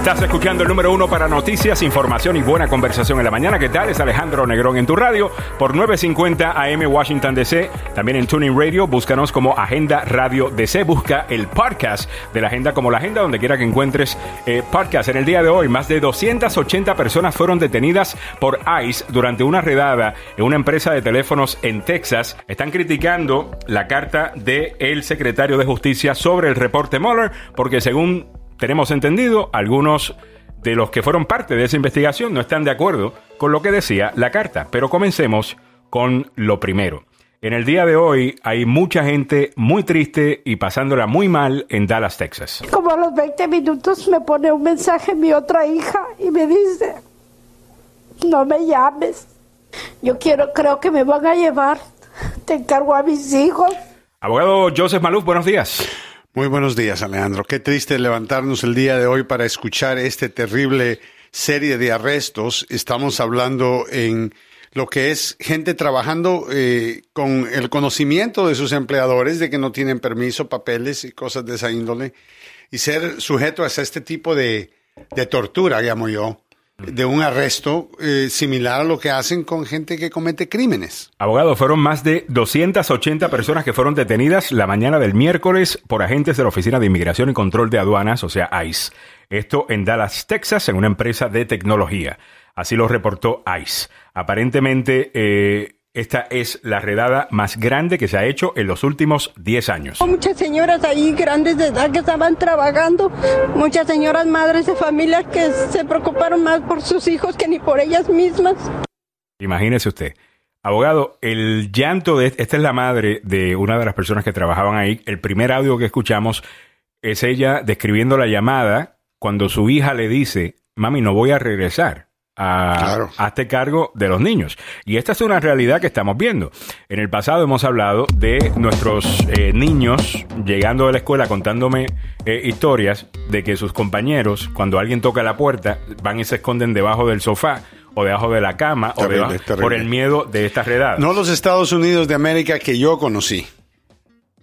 Estás escuchando el número uno para noticias, información y buena conversación en la mañana. ¿Qué tal? Es Alejandro Negrón en tu radio por 950 AM Washington DC. También en Tuning Radio. Búscanos como Agenda Radio DC. Busca el podcast de la agenda como la agenda donde quiera que encuentres eh, podcast. En el día de hoy, más de 280 personas fueron detenidas por ICE durante una redada en una empresa de teléfonos en Texas. Están criticando la carta del el secretario de Justicia sobre el reporte Mueller porque según tenemos entendido, algunos de los que fueron parte de esa investigación no están de acuerdo con lo que decía la carta. Pero comencemos con lo primero. En el día de hoy hay mucha gente muy triste y pasándola muy mal en Dallas, Texas. Como a los 20 minutos me pone un mensaje mi otra hija y me dice, no me llames, yo quiero, creo que me van a llevar, te encargo a mis hijos. Abogado Joseph Maluf, buenos días. Muy buenos días, Alejandro. Qué triste levantarnos el día de hoy para escuchar este terrible serie de arrestos. Estamos hablando en lo que es gente trabajando eh, con el conocimiento de sus empleadores de que no tienen permiso, papeles y cosas de esa índole, y ser sujeto a este tipo de, de tortura, llamo yo, de un arresto eh, similar a lo que hacen con gente que comete crímenes. Abogado, fueron más de 280 personas que fueron detenidas la mañana del miércoles por agentes de la Oficina de Inmigración y Control de Aduanas, o sea, ICE. Esto en Dallas, Texas, en una empresa de tecnología. Así lo reportó ICE. Aparentemente, eh, esta es la redada más grande que se ha hecho en los últimos 10 años. Muchas señoras ahí grandes de edad que estaban trabajando, muchas señoras madres de familia que se preocuparon más por sus hijos que ni por ellas mismas. Imagínese usted. Abogado, el llanto de esta es la madre de una de las personas que trabajaban ahí. El primer audio que escuchamos es ella describiendo la llamada cuando su hija le dice, mami, no voy a regresar a, este cargo de los niños. Y esta es una realidad que estamos viendo. En el pasado hemos hablado de nuestros eh, niños llegando de la escuela contándome eh, historias de que sus compañeros, cuando alguien toca la puerta, van y se esconden debajo del sofá o debajo de la cama o debajo, por el miedo de esta redada. No los Estados Unidos de América que yo conocí.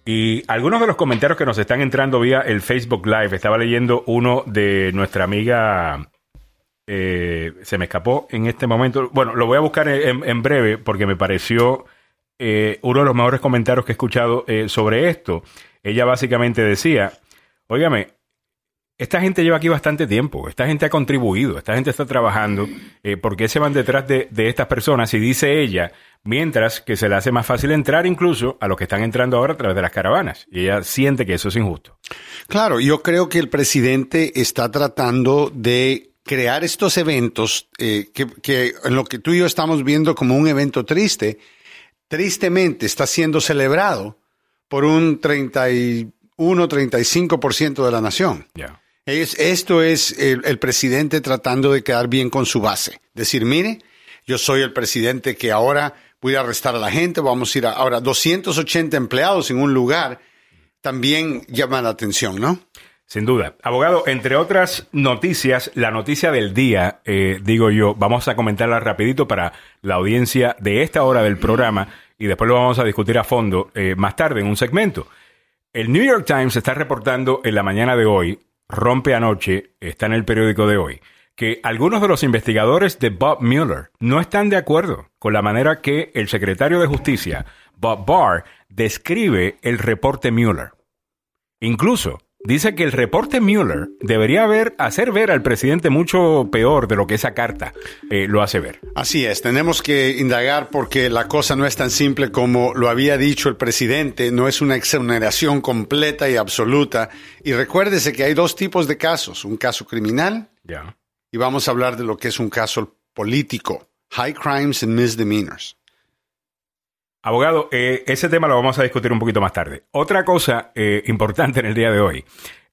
Y algunos de los comentarios que nos están entrando vía el Facebook Live, estaba leyendo uno de nuestra amiga eh, se me escapó en este momento. Bueno, lo voy a buscar en, breve porque me pareció eh, uno de los mejores comentarios que he escuchado eh, sobre esto. Ella básicamente decía, óigame, esta gente lleva aquí bastante tiempo, esta gente ha contribuido, esta gente está trabajando, ¿por qué se van detrás de, de, estas personas? Y dice ella, mientras que se le hace más fácil entrar incluso a los que están entrando ahora a través de las caravanas. Y ella siente que eso es injusto. Claro, yo creo que el presidente está tratando de crear estos eventos eh, que, en lo que tú y yo estamos viendo como un evento triste, tristemente está siendo celebrado por un 31, 35% de la nación. Es, esto es el, presidente tratando de quedar bien con su base. Decir, mire, yo soy el presidente que ahora voy a arrestar a la gente, vamos a ir a, ahora 280 empleados en un lugar, también llama la atención, ¿no? Sin duda. Abogado, entre otras noticias, la noticia del día, eh, digo yo, vamos a comentarla rapidito para la audiencia de esta hora del programa y después lo vamos a discutir a fondo eh, más tarde en un segmento. El New York Times está reportando en la mañana de hoy, rompe anoche, está en el periódico de hoy, que algunos de los investigadores de Bob Mueller no están de acuerdo con la manera que el secretario de Justicia, Bob Barr, describe el reporte Mueller. Incluso dice que el reporte Mueller debería haber, hacer ver al presidente mucho peor de lo que esa carta eh, lo hace ver. Así es, tenemos que indagar porque la cosa no es tan simple como lo había dicho el presidente, no es una exoneración completa y absoluta. Y recuérdese que hay dos tipos de casos, un caso criminal y vamos a hablar de lo que es un caso político, high crimes and misdemeanors. Abogado, eh, ese tema lo vamos a discutir un poquito más tarde. Otra cosa eh, importante en el día de hoy.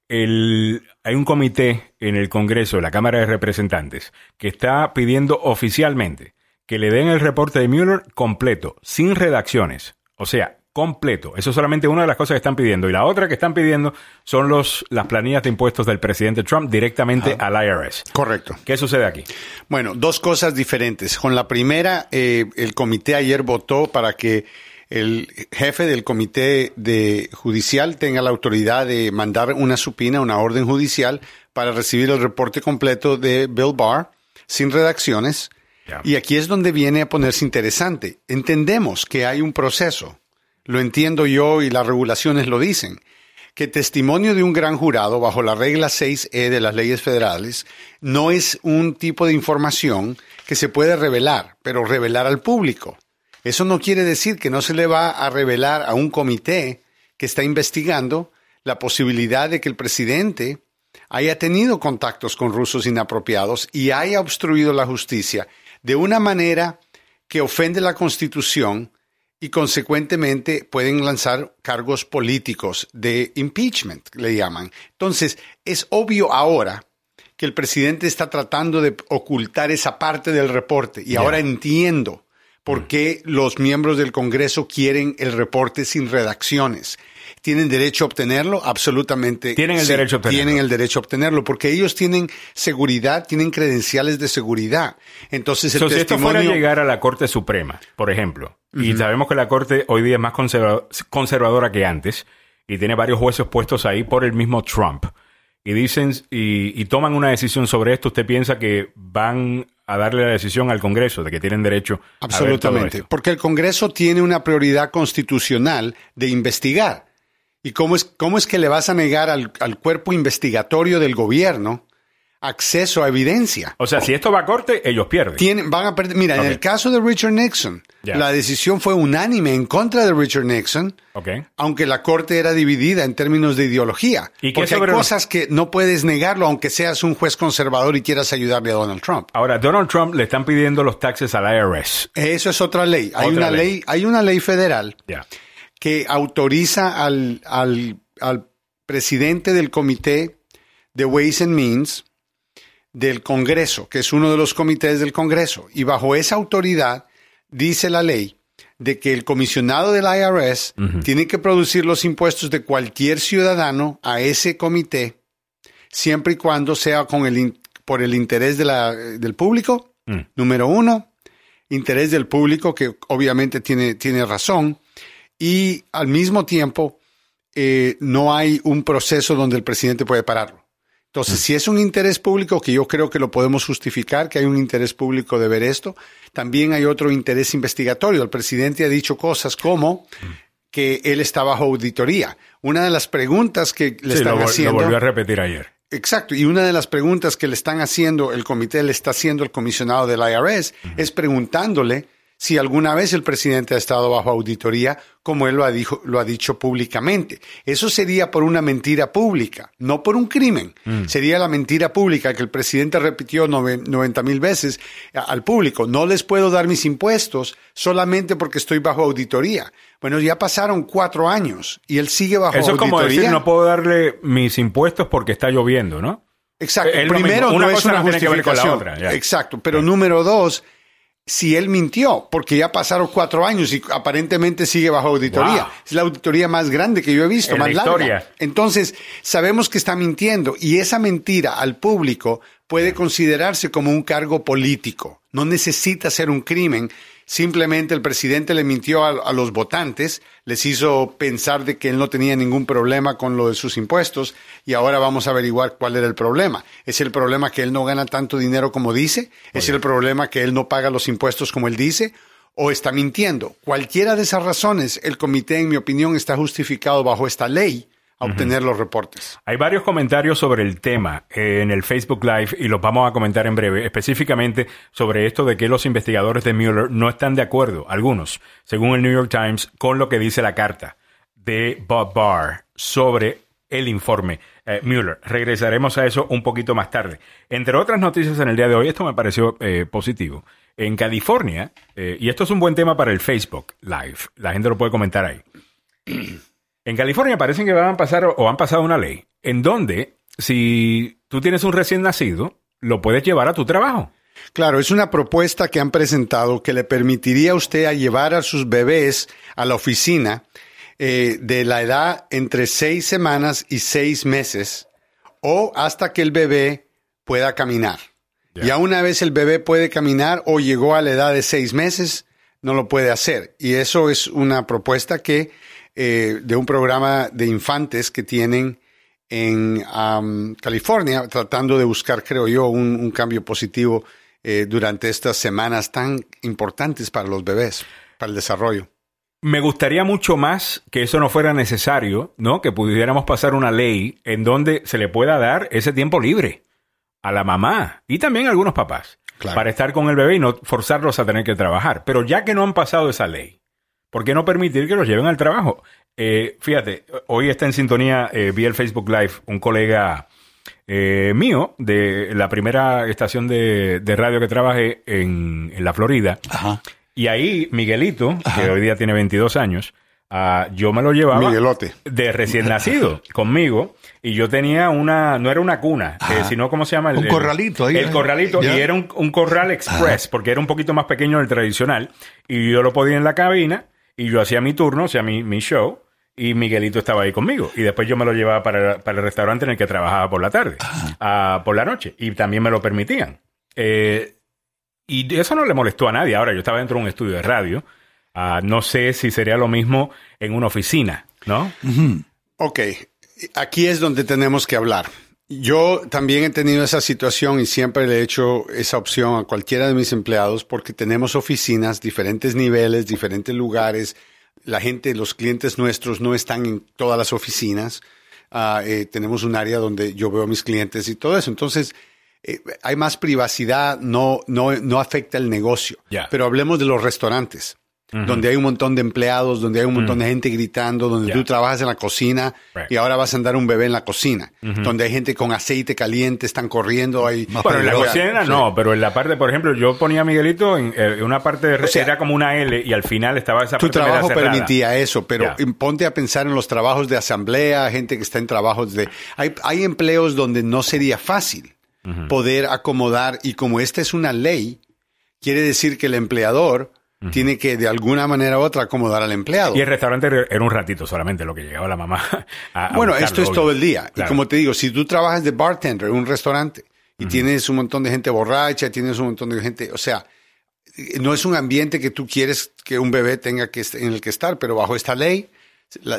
hay un comité en el Congreso, la Cámara de Representantes, que está pidiendo oficialmente que le den el reporte de Mueller completo, sin redacciones. O sea, completo. Eso es solamente una de las cosas que están pidiendo. Y la otra que están pidiendo son los, las planillas de impuestos del presidente Trump directamente al IRS. Correcto. ¿Qué sucede aquí? Bueno, dos cosas diferentes. Con la primera, eh, el comité ayer votó para que el jefe del comité de judicial tenga la autoridad de mandar una supina, una orden judicial para recibir el reporte completo de Bill Barr sin redacciones. Y aquí es donde viene a ponerse interesante. Entendemos que hay un proceso. Lo entiendo yo y las regulaciones lo dicen que testimonio de un gran jurado bajo la regla 6E de las leyes federales no es un tipo de información que se puede revelar, pero revelar al público. Eso no quiere decir que no se le va a revelar a un comité que está investigando la posibilidad de que el presidente haya tenido contactos con rusos inapropiados y haya obstruido la justicia de una manera que ofende la Constitución y consecuentemente pueden lanzar cargos políticos de impeachment, le llaman. Entonces, es obvio ahora que el presidente está tratando de ocultar esa parte del reporte y ahora entiendo por mm. qué los miembros del Congreso quieren el reporte sin redacciones. ¿Tienen derecho a obtenerlo? Absolutamente. Tienen el derecho a obtenerlo. Tienen el derecho a obtenerlo porque ellos tienen seguridad, tienen credenciales de seguridad. Entonces, el Si esto fuera a llegar a la Corte Suprema, por ejemplo, y sabemos que la Corte hoy día es más conservadora que antes y tiene varios jueces puestos ahí por el mismo Trump. Y dicen y, toman una decisión sobre esto, ¿usted piensa que van a darle la decisión al Congreso de que tienen derecho Absolutamente, porque el Congreso tiene una prioridad constitucional de investigar. ¿Y cómo es, cómo es que le vas a negar al, al cuerpo investigatorio del gobierno acceso a evidencia. O sea, si esto va a corte, ellos pierden. Tienen, van a perder. Mira, en el caso de Richard Nixon, la decisión fue unánime en contra de Richard Nixon, aunque la corte era dividida en términos de ideología. ¿Y porque hay cosas que no puedes negarlo, aunque seas un juez conservador y quieras ayudarle a Donald Trump. Ahora, Donald Trump le están pidiendo los taxes al IRS. Eso es otra ley. Hay una ley. hay una ley federal que autoriza al, al, al presidente del comité de Ways and Means del Congreso, que es uno de los comités del Congreso. Y bajo esa autoridad dice la ley de que el comisionado del IRS tiene que producir los impuestos de cualquier ciudadano a ese comité, siempre y cuando sea con el, por el interés de la, del público, mm. número uno, interés del público, que obviamente tiene, tiene razón, y al mismo tiempo eh, no hay un proceso donde el presidente puede pararlo. Entonces, si es un interés público, que yo creo que lo podemos justificar, que hay un interés público de ver esto, también hay otro interés investigatorio. El presidente ha dicho cosas como que él está bajo auditoría. Una de las preguntas que le están haciendo. Lo volvió a repetir ayer. Exacto, y una de las preguntas que le están haciendo, el comité le está haciendo el comisionado del IRS, es preguntándole si alguna vez el presidente ha estado bajo auditoría, como él lo ha, lo ha dicho públicamente. Eso sería por una mentira pública, no por un crimen. Mm. Sería la mentira pública que el presidente repitió 90 mil veces al público. No les puedo dar mis impuestos solamente porque estoy bajo auditoría. Bueno, ya pasaron cuatro años y él sigue bajo auditoría. Eso es como decir, no puedo darle mis impuestos porque está lloviendo, ¿no? Exacto. Primero, no es una justificación. Exacto. Pero número dos, si él mintió, porque ya pasaron cuatro años y aparentemente sigue bajo auditoría. Es la auditoría más grande que yo he visto, más larga. Entonces, sabemos que está mintiendo y esa mentira al público puede considerarse como un cargo político. No necesita ser un crimen Simplemente el presidente le mintió a, los votantes, les hizo pensar de que él no tenía ningún problema con lo de sus impuestos y ahora vamos a averiguar cuál era el problema. ¿Es el problema que él no gana tanto dinero como dice? ¿Es el problema que él no paga los impuestos como él dice? ¿O está mintiendo? Cualquiera de esas razones, el comité, en mi opinión, está justificado bajo esta ley a obtener los reportes. Hay varios comentarios sobre el tema eh, en el Facebook Live y los vamos a comentar en breve, específicamente sobre esto de que los investigadores de Mueller no están de acuerdo, algunos, según el New York Times, con lo que dice la carta de Bob Barr sobre el informe eh, Mueller. Regresaremos a eso un poquito más tarde. Entre otras noticias en el día de hoy, esto me pareció eh, positivo. En California, y esto es un buen tema para el Facebook Live, la gente lo puede comentar ahí. En California parece que van a pasar o han pasado una ley en donde si tú tienes un recién nacido, lo puedes llevar a tu trabajo. Claro, es una propuesta que han presentado que le permitiría a usted a llevar a sus bebés a la oficina eh, de la edad entre seis semanas y seis meses o hasta que el bebé pueda caminar. Ya una vez el bebé puede caminar o llegó a la edad de seis meses, no lo puede hacer. Y eso es una propuesta que eh, de un programa de infantes que tienen en California, tratando de buscar, creo yo, un, cambio positivo eh, durante estas semanas tan importantes para los bebés, para el desarrollo. Me gustaría mucho más que eso no fuera necesario, ¿no? Que pudiéramos pasar una ley en donde se le pueda dar ese tiempo libre a la mamá y también a algunos papás para estar con el bebé y no forzarlos a tener que trabajar. Pero ya que no han pasado esa ley, ¿por qué no permitir que los lleven al trabajo? Eh, fíjate, hoy está en sintonía, eh, vi el Facebook Live, un colega eh, mío de la primera estación de, radio que trabajé en, la Florida. Y ahí Miguelito, que hoy día tiene 22 años, ah, yo me lo llevaba de recién nacido conmigo y yo tenía una, no era una cuna, sino, ¿cómo se llama? un corralito ahí. El corralito, y era un, corral express, porque era un poquito más pequeño del tradicional, y yo lo podía en la cabina, y yo hacía mi turno, o sea, mi, mi show, y Miguelito estaba ahí conmigo. Y después yo me lo llevaba para, para el restaurante en el que trabajaba por la tarde, uh, por la noche. Y también me lo permitían. Eh, y eso no le molestó a nadie. Ahora, yo estaba dentro de un estudio de radio. Uh, no sé si sería lo mismo en una oficina, ¿no? Ok, aquí es donde tenemos que hablar. Yo también he tenido esa situación y siempre le he hecho esa opción a cualquiera de mis empleados porque tenemos oficinas, diferentes niveles, diferentes lugares, la gente, los clientes nuestros no están en todas las oficinas. Ah, eh, tenemos un área donde yo veo a mis clientes y todo eso. Entonces, eh, hay más privacidad, no, no, no afecta el negocio. Pero hablemos de los restaurantes donde hay un montón de empleados, donde hay un montón de gente gritando, donde tú trabajas en la cocina y ahora vas a andar un bebé en la cocina, donde hay gente con aceite caliente, están corriendo ahí. Bueno, en la cocina no, pero en la parte, por ejemplo, yo ponía a Miguelito en, eh, una parte de... O era como una L y al final estaba esa Tu trabajo permitía eso, pero ponte a pensar en los trabajos de asamblea, gente que está en trabajos de... Hay, hay empleos donde no sería fácil poder acomodar y como esta es una ley, quiere decir que el empleador tiene que de alguna manera u otra acomodar al empleado. Y el restaurante era un ratito solamente lo que llegaba la mamá a, Bueno, esto es todo el día. Y como te digo, si tú trabajas de bartender en un restaurante y tienes un montón de gente borracha, tienes un montón de gente, o sea, no es un ambiente que tú quieres que un bebé tenga que en el que estar, pero bajo esta ley,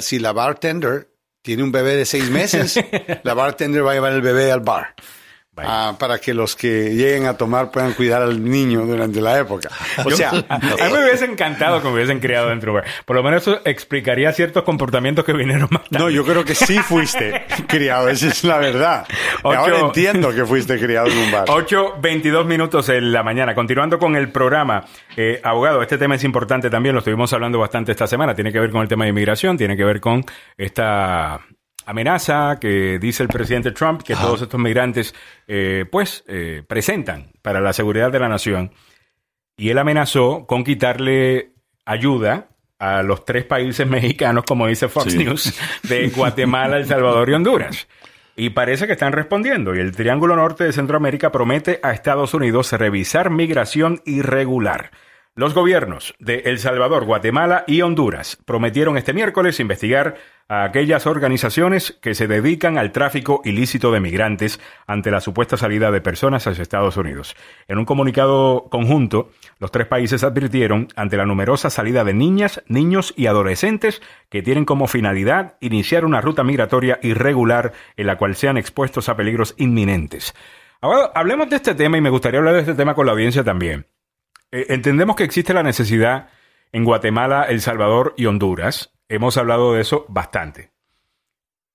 si la bartender tiene un bebé de seis meses, la bartender va a llevar el bebé al bar. Ah, para que los que lleguen a tomar puedan cuidar al niño durante la época. O sea, a mí me hubiese encantado que me hubiesen criado dentro de Por lo menos eso explicaría ciertos comportamientos que vinieron más No, yo creo que sí fuiste criado, esa es la verdad. Ahora entiendo que fuiste criado en un bar. 8, 22 minutos en la mañana. Continuando con el programa, eh, abogado, este tema es importante también, lo estuvimos hablando bastante esta semana. Tiene que ver con el tema de inmigración, tiene que ver con esta amenaza que dice el presidente Trump que todos estos migrantes eh, pues eh, presentan para la seguridad de la nación. Y él amenazó con quitarle ayuda a los tres países mexicanos, como dice Fox News, de Guatemala, El Salvador y Honduras. Y parece que están respondiendo. Y el Triángulo Norte de Centroamérica promete a Estados Unidos revisar migración irregular. Los gobiernos de El Salvador, Guatemala y Honduras prometieron este miércoles investigar a aquellas organizaciones que se dedican al tráfico ilícito de migrantes ante la supuesta salida de personas hacia Estados Unidos. En un comunicado conjunto, los tres países advirtieron ante la numerosa salida de niñas, niños y adolescentes que tienen como finalidad iniciar una ruta migratoria irregular en la cual sean expuestos a peligros inminentes. Ahora, hablemos de este tema y me gustaría hablar de este tema con la audiencia también. Eh, entendemos que existe la necesidad en Guatemala, El Salvador y Honduras. Hemos hablado de eso bastante.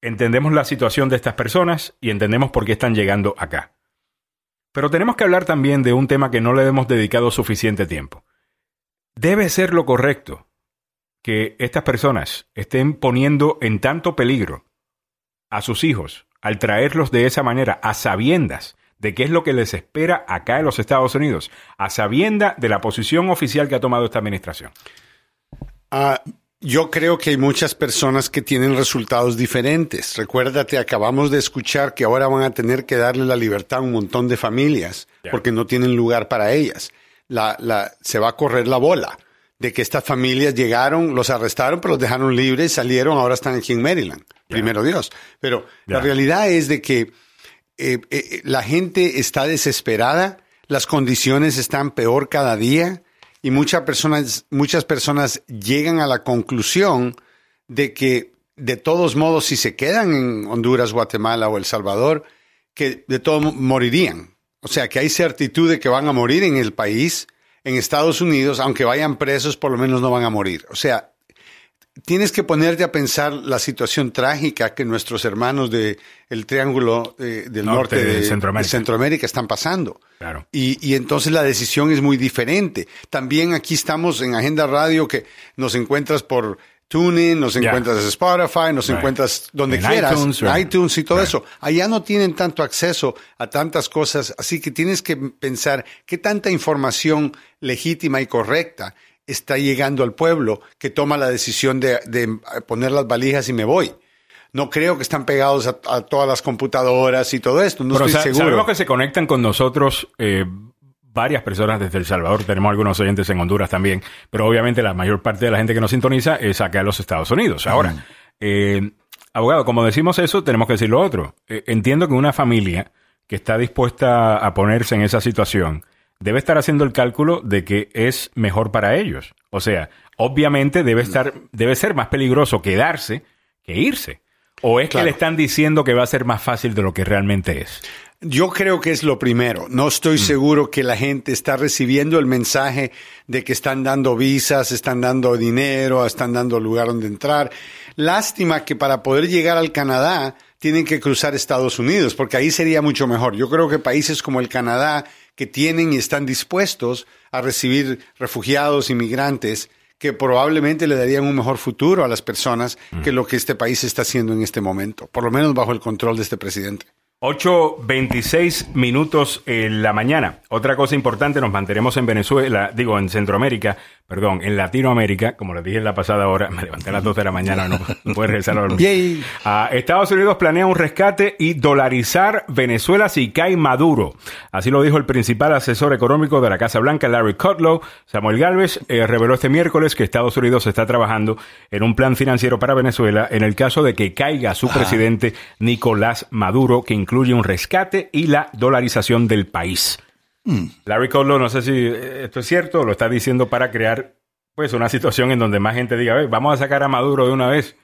Entendemos la situación de estas personas y entendemos por qué están llegando acá. Pero tenemos que hablar también de un tema que no le hemos dedicado suficiente tiempo. Debe ser lo correcto que estas personas estén poniendo en tanto peligro a sus hijos al traerlos de esa manera a sabiendas de qué es lo que les espera acá en los Estados Unidos, a sabienda de la posición oficial que ha tomado esta administración? Ah, yo creo que hay muchas personas que tienen resultados diferentes. Recuérdate, acabamos de escuchar que ahora van a tener que darle la libertad a un montón de familias porque no tienen lugar para ellas. La, la, se va a correr la bola de que estas familias llegaron, los arrestaron, pero los dejaron libres, salieron, ahora están aquí en Maryland. Primero Dios. Pero la realidad es de que eh, eh, la gente está desesperada, las condiciones están peor cada día y muchas personas, muchas personas llegan a la conclusión de que de todos modos, si se quedan en Honduras, Guatemala o El Salvador, que de todos morirían. O sea, que hay certitud de que van a morir en el país, en Estados Unidos, aunque vayan presos, por lo menos no van a morir. O sea, tienes que ponerte a pensar la situación trágica que nuestros hermanos del el Triángulo eh, del Norte, de, Centroamérica. están pasando. Claro. Y, y, entonces la decisión es muy diferente. También aquí estamos en Agenda Radio que nos encuentras por TuneIn, nos encuentras en Spotify, nos encuentras donde quieras, iTunes, y todo eso. Allá no tienen tanto acceso a tantas cosas, así que tienes que pensar qué tanta información legítima y correcta está llegando al pueblo que toma la decisión de, poner las valijas y me voy. No creo que están pegados a, todas las computadoras y todo esto. No estoy seguro. Sabemos que se conectan con nosotros eh, varias personas desde El Salvador, tenemos algunos oyentes en Honduras también, pero obviamente la mayor parte de la gente que nos sintoniza es acá en los Estados Unidos. Ahora, eh, abogado, como decimos eso, tenemos que decir lo otro. Eh, entiendo que una familia que está dispuesta a ponerse en esa situación debe estar haciendo el cálculo de que es mejor para ellos. O sea, obviamente debe estar, debe ser más peligroso quedarse que irse. ¿O es que le están diciendo que va a ser más fácil de lo que realmente es? Yo creo que es lo primero. No estoy mm. seguro que la gente está recibiendo el mensaje de que están dando visas, están dando dinero, están dando lugar donde entrar. Lástima que para poder llegar al Canadá tienen que cruzar Estados Unidos, porque ahí sería mucho mejor. Yo creo que países como el Canadá, que tienen y están dispuestos a recibir refugiados, inmigrantes, que probablemente le darían un mejor futuro a las personas mm. que lo que este país está haciendo en este momento, por lo menos bajo el control de este presidente. 8.26 minutos en la mañana. Otra cosa importante, nos mantenemos en Venezuela, digo, en Centroamérica, perdón, en Latinoamérica, como les dije en la pasada hora, me levanté a las 2 de la mañana, no, puedo regresar a dormir. Ah, Estados Unidos planea un rescate y dolarizar Venezuela si cae Maduro. Así lo dijo el principal asesor económico de la Casa Blanca, Larry Kudlow. Samuel Galvez eh, reveló este miércoles que Estados Unidos está trabajando en un plan financiero para Venezuela en el caso de que caiga su presidente Nicolás Maduro, que incluye un rescate y la dolarización del país. Hmm. Larry Kudlow, no sé si eh, esto es cierto, lo está diciendo para crear pues una situación en donde más gente diga, vamos a sacar a Maduro de una vez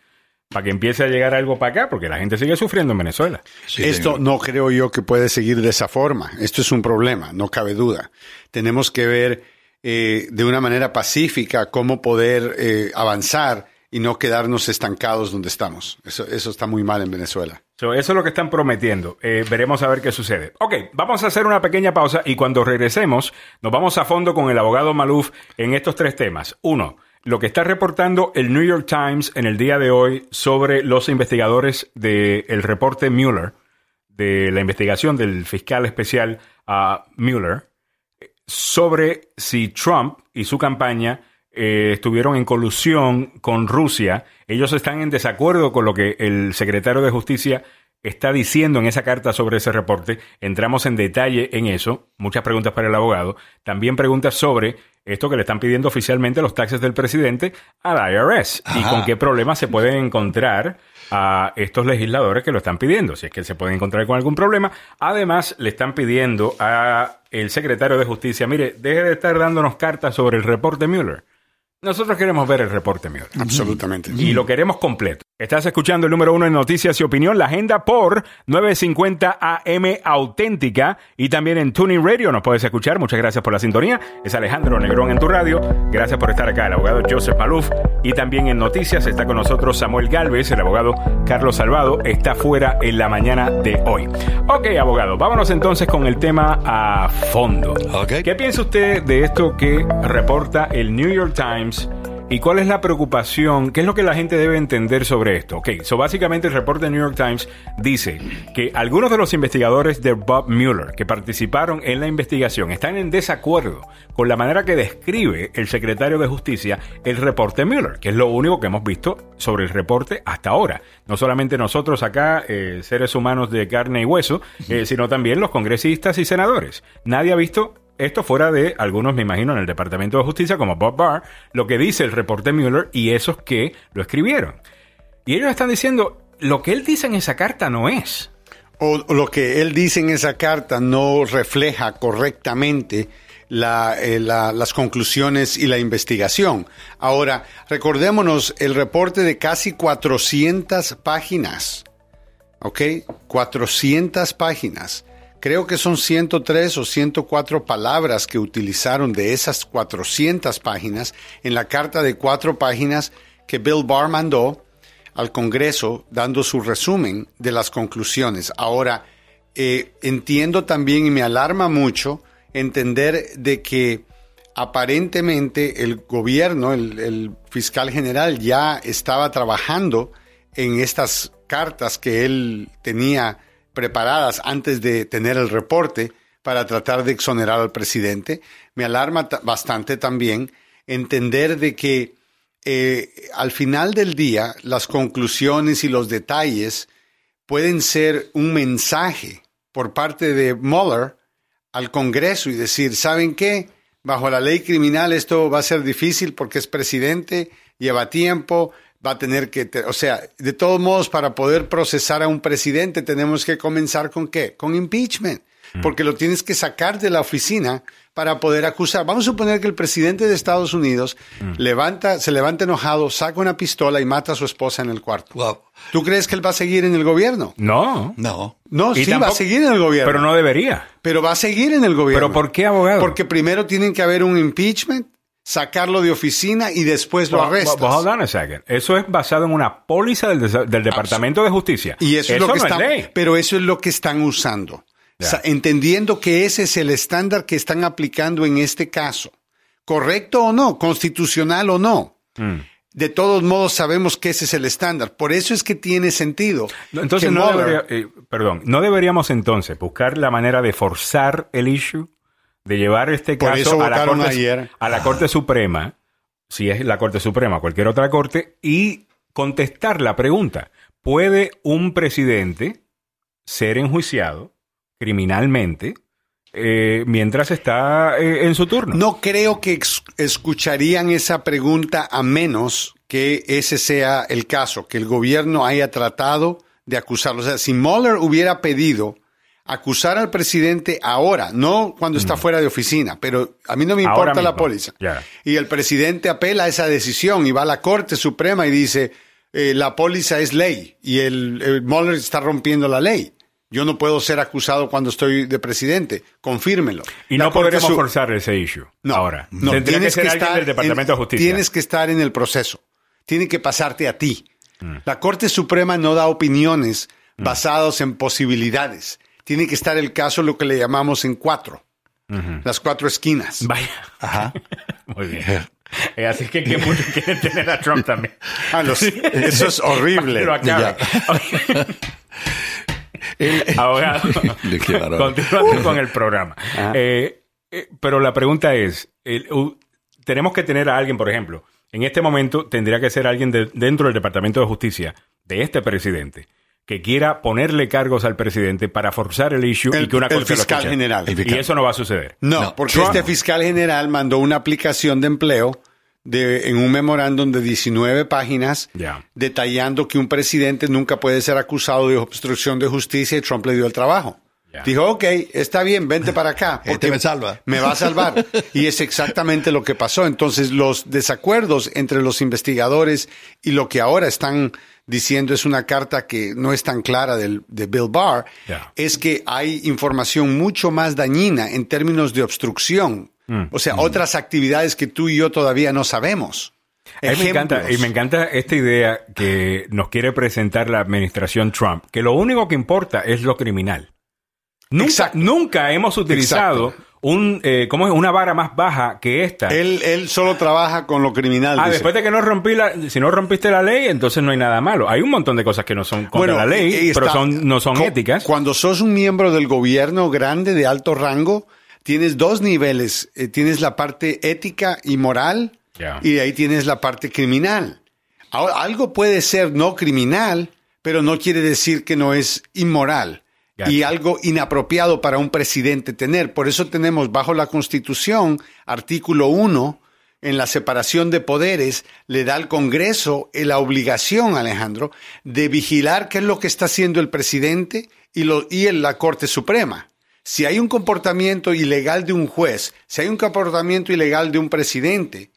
para que empiece a llegar algo para acá, porque la gente sigue sufriendo en Venezuela. Esto no creo yo que puede seguir de esa forma. Esto es un problema, no cabe duda. Tenemos que ver eh, de una manera pacífica cómo poder eh, avanzar y no quedarnos estancados donde estamos. Eso, eso está muy mal en Venezuela. eso es lo que están prometiendo. Eh, veremos a ver qué sucede. Ok, vamos a hacer una pequeña pausa y cuando regresemos nos vamos a fondo con el abogado Maluf en estos tres temas. Uno, lo que está reportando el New York Times en el día de hoy sobre los investigadores del reporte Mueller, de la investigación del fiscal especial uh, Mueller, sobre si Trump y su campaña eh, estuvieron en colusión con Rusia. Ellos están en desacuerdo con lo que el secretario de Justicia está diciendo en esa carta sobre ese reporte. Entramos en detalle en eso. Muchas preguntas para el abogado. También preguntas sobre esto que le están pidiendo oficialmente los taxes del presidente al IRS y con qué problemas se pueden encontrar a estos legisladores que lo están pidiendo, si es que se pueden encontrar con algún problema. Además, le están pidiendo a el secretario de Justicia, mire, deje de estar dándonos cartas sobre el reporte Mueller. Nosotros queremos ver el reporte mío. Absolutamente. Y lo queremos completo. Estás escuchando el número uno en noticias y opinión, la agenda por 950 AM auténtica y también en Tuning Radio nos puedes escuchar. Muchas gracias por la sintonía. Es Alejandro Negrón en tu radio. Gracias por estar acá, el abogado Joseph Paluf. Y también en noticias está con nosotros Samuel Galvez, el abogado Carlos Salvado. Está fuera en la mañana de hoy. Ok, abogado, vámonos entonces con el tema a fondo. ¿Qué piensa usted de esto que reporta el New York Times? ¿Y cuál es la preocupación? ¿Qué es lo que la gente debe entender sobre esto? Ok, básicamente el reporte de New York Times dice que algunos de los investigadores de Bob Mueller que participaron en la investigación están en desacuerdo con la manera que describe el secretario de Justicia el reporte Mueller, que es lo único que hemos visto sobre el reporte hasta ahora. No solamente nosotros acá, eh, seres humanos de carne y hueso, eh, sino también los congresistas y senadores. Nadie ha visto esto fuera de algunos, me imagino, en el Departamento de Justicia, como Bob Barr, lo que dice el reporte Mueller y esos que lo escribieron. Y ellos están diciendo, lo que él dice en esa carta no es. O lo que él dice en esa carta no refleja correctamente eh, las conclusiones y la investigación. Ahora, recordémonos el reporte de casi 400 páginas. ¿Ok? 400 páginas. Creo que son 103 o 104 palabras que utilizaron de esas 400 páginas en la carta de cuatro páginas que Bill Barr mandó al Congreso dando su resumen de las conclusiones. Ahora, eh, entiendo también y me alarma mucho entender de que aparentemente el gobierno, el, fiscal general ya estaba trabajando en estas cartas que él tenía preparadas antes de tener el reporte para tratar de exonerar al presidente. Me alarma bastante también entender de que eh, al final del día las conclusiones y los detalles pueden ser un mensaje por parte de Mueller al Congreso y decir, ¿saben qué? Bajo la ley criminal esto va a ser difícil porque es presidente, lleva tiempo, va a tener que, o sea, de todos modos, para poder procesar a un presidente tenemos que comenzar con qué? Con impeachment, mm. porque lo tienes que sacar de la oficina para poder acusar. Vamos a suponer que el presidente de Estados Unidos mm. levanta, se levanta enojado, saca una pistola y mata a su esposa en el cuarto. ¿Tú crees que él va a seguir en el gobierno? No. No. No, sí va a seguir en el gobierno. Pero no debería. Pero va a seguir en el gobierno. ¿Pero por qué, abogado? Porque primero tienen que haber un impeachment, sacarlo de oficina y después lo arrestas. hold on a second. Eso es basado en una póliza del, Departamento de Justicia. Y eso, es lo que están, Pero eso es lo que están usando entendiendo que ese es el estándar que están aplicando en este caso. ¿Correcto o no? ¿Constitucional o no? Mm. De todos modos sabemos que ese es el estándar. Por eso es que tiene sentido. Entonces, no eh, perdón, ¿no deberíamos entonces buscar la manera de forzar el issue? De llevar este caso a la, corte, a la Corte Suprema, si es la Corte Suprema, cualquier otra corte, y contestar la pregunta. ¿Puede un presidente ser enjuiciado criminalmente eh, mientras está eh, en su turno. No creo que escucharían esa pregunta a menos que ese sea el caso, que el gobierno haya tratado de acusarlo. O sea, si Mueller hubiera pedido acusar al presidente ahora, no cuando está mm. fuera de oficina, pero a mí no me importa la póliza. Y el presidente apela a esa decisión y va a la Corte Suprema y dice, eh, la póliza es ley y el, el Mueller está rompiendo la ley. Yo no puedo ser acusado cuando estoy de presidente. Confírmelo. Y no podremos forzar ese issue. No, ahora. No, tienes que, estar del Departamento de Justicia. Tienes que estar en el proceso. Tiene que pasarte a ti. Mm. La Corte Suprema no da opiniones mm. basadas en posibilidades. Tiene que estar el caso lo que le llamamos en cuatro. Las cuatro esquinas. Vaya. Ajá. Muy bien. Eh, así que que mucho quieren tener a Trump también. Ah, eso es horrible. Abogado, continuando con el programa. Eh, eh, pero la pregunta es, tenemos que tener a alguien, por ejemplo, en este momento tendría que ser alguien dentro del Departamento de Justicia de este presidente que quiera ponerle cargos al presidente para forzar el issue y que una corte el fiscal general. Y eso no va a suceder. No, porque este fiscal general mandó una aplicación de empleo de, en un memorándum de 19 páginas detallando que un presidente nunca puede ser acusado de obstrucción de justicia y Trump le dio el trabajo. Dijo, ok, está bien, vente para acá. Este porque me salva. Me va a salvar. y es exactamente lo que pasó. Entonces, los desacuerdos entre los investigadores y lo que ahora están diciendo es una carta que no es tan clara del, de Bill Barr, es que hay información mucho más dañina en términos de obstrucción Mm. O sea, otras actividades que tú y yo todavía no sabemos. me encanta, y me encanta esta idea que nos quiere presentar la administración Trump, que lo único que importa es lo criminal. Nunca, nunca hemos utilizado un, eh, ¿cómo es? una vara más baja que esta. Él, él solo trabaja con lo criminal. Ah, después de que no rompí la, si no rompiste la ley, entonces no hay nada malo. Hay un montón de cosas que no son contra la ley, pero son, no son éticas. Cuando sos un miembro del gobierno grande de alto rango, tienes dos niveles. Eh, tienes la parte ética y moral y ahí tienes la parte criminal. algo puede ser no criminal, pero no quiere decir que no es inmoral y algo inapropiado para un presidente tener. Por eso tenemos bajo la Constitución, artículo 1, en la separación de poderes, le da al Congreso la obligación, Alejandro, de vigilar qué es lo que está haciendo el presidente y, lo, y la Corte Suprema. Si hay un comportamiento ilegal de un juez, si hay un comportamiento ilegal de un presidente,